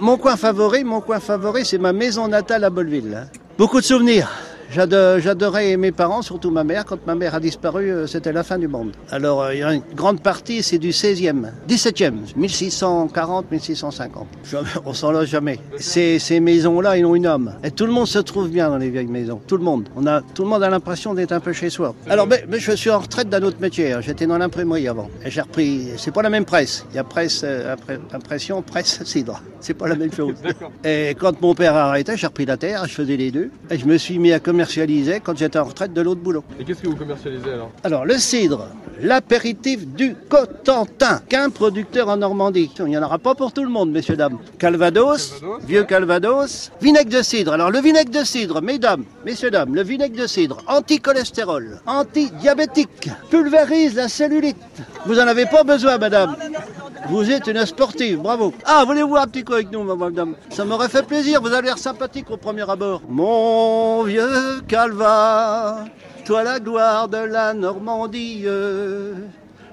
Mon coin favori, mon coin favori, c'est ma maison natale à Bolleville. Beaucoup de souvenirs. J'adorais mes parents, surtout ma mère. Quand ma mère a disparu, euh, c'était la fin du monde. Alors, euh, il y a une grande partie, c'est du 16e, 17e, 1640, 1650. On s'en loge jamais. Ces, ces maisons-là, ils ont une âme. Et tout le monde se trouve bien dans les vieilles maisons. Tout le monde. On a, tout le monde a l'impression d'être un peu chez soi. Alors, mais, je suis en retraite d'un autre métier. Hein. J'étais dans l'imprimerie avant. Et j'ai repris. C'est pas la même presse. Il y a presse, euh, impression, presse, cidre. C'est pas la même chose. Et quand mon père a arrêté, j'ai repris la terre. Je faisais les deux. Et je me suis mis à commercialiser quand j'étais en retraite de l'autre boulot. Et qu'est-ce que vous commercialisez alors Alors, le cidre, l'apéritif du Cotentin, qu'un producteur en Normandie. Il n'y en aura pas pour tout le monde, messieurs, dames. Calvados, vieux Calvados, vinaigre de cidre. Alors, le vinaigre de cidre, mesdames, messieurs, dames, le vinaigre de cidre, anti-cholestérol, anti-diabétique, pulvérise la cellulite. Vous en avez pas besoin, madame. Vous êtes une sportive, bravo. Ah, voulez-vous un petit coup avec nous, madame Ça m'aurait fait plaisir, vous avez l'air sympathique au premier abord. Mon vieux Calva, toi la gloire de la Normandie.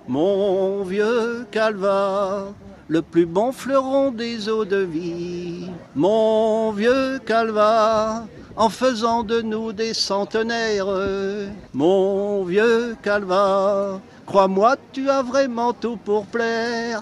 Mon vieux Calva, le plus bon fleuron des eaux de vie. Mon vieux Calva, en faisant de nous des centenaires. Mon vieux Calva, crois-moi, tu as vraiment tout pour plaire.